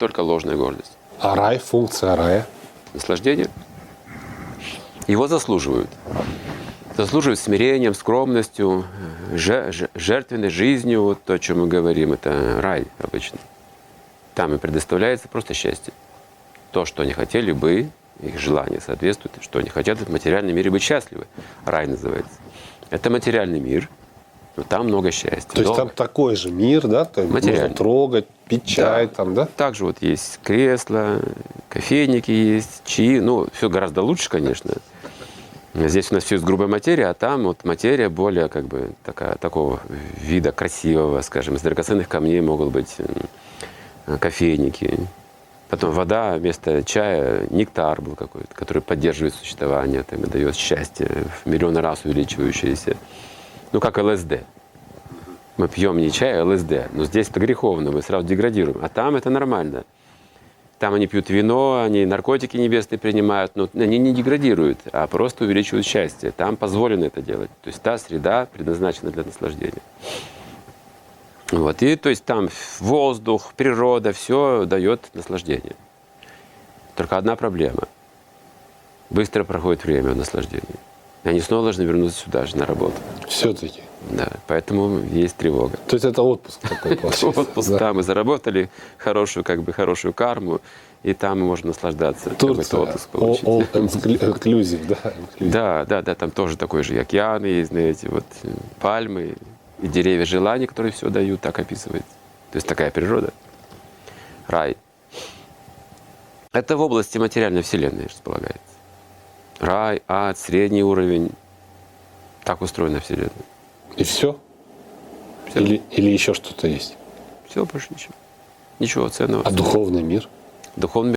только ложная гордость. А рай, функция рая? Наслаждение. Его заслуживают. Заслуживают смирением, скромностью, же- же- жертвенной жизнью. Вот то, о чем мы говорим, это рай обычно. Там и предоставляется просто счастье. То, что они хотели бы, их желания соответствуют, что они хотят в материальном мире быть счастливы. Рай называется. Это материальный мир, но там много счастья. То есть Долго. там такой же мир, да? Есть можно трогать, пить чай, там, да? Также вот есть кресла, кофейники есть, чаи. Ну, все гораздо лучше, конечно. Здесь у нас все из грубой материи, а там вот материя более как бы такая, такого вида красивого, скажем. Из драгоценных камней могут быть кофейники. Потом вода вместо чая, нектар был какой-то, который поддерживает существование, там, и дает счастье, в миллионы раз увеличивающееся. Ну, как ЛСД. Мы пьем не чай, а ЛСД. Но здесь это греховно, мы сразу деградируем. А там это нормально. Там они пьют вино, они наркотики небесные принимают, но они не деградируют, а просто увеличивают счастье. Там позволено это делать. То есть та среда предназначена для наслаждения. Вот. И то есть там воздух, природа, все дает наслаждение. Только одна проблема. Быстро проходит время в наслаждении. И они снова должны вернуться сюда же на работу. Все-таки. Да, поэтому есть тревога. То есть это отпуск такой получается. Отпуск, да? мы заработали хорошую, как бы, хорошую карму, и там мы можем наслаждаться. Турция. отпуск получить. all inclusive, да? Да, да, да, там тоже такой же и океаны есть, знаете, вот пальмы и деревья желаний, которые все дают, так описывает. То есть такая природа. Рай. Это в области материальной вселенной располагается. Рай, ад, средний уровень. Так устроена вселенная. И все? Всё. Или, или еще что-то есть? Все, больше ничего. Ничего ценного. А духовный мир? Духовный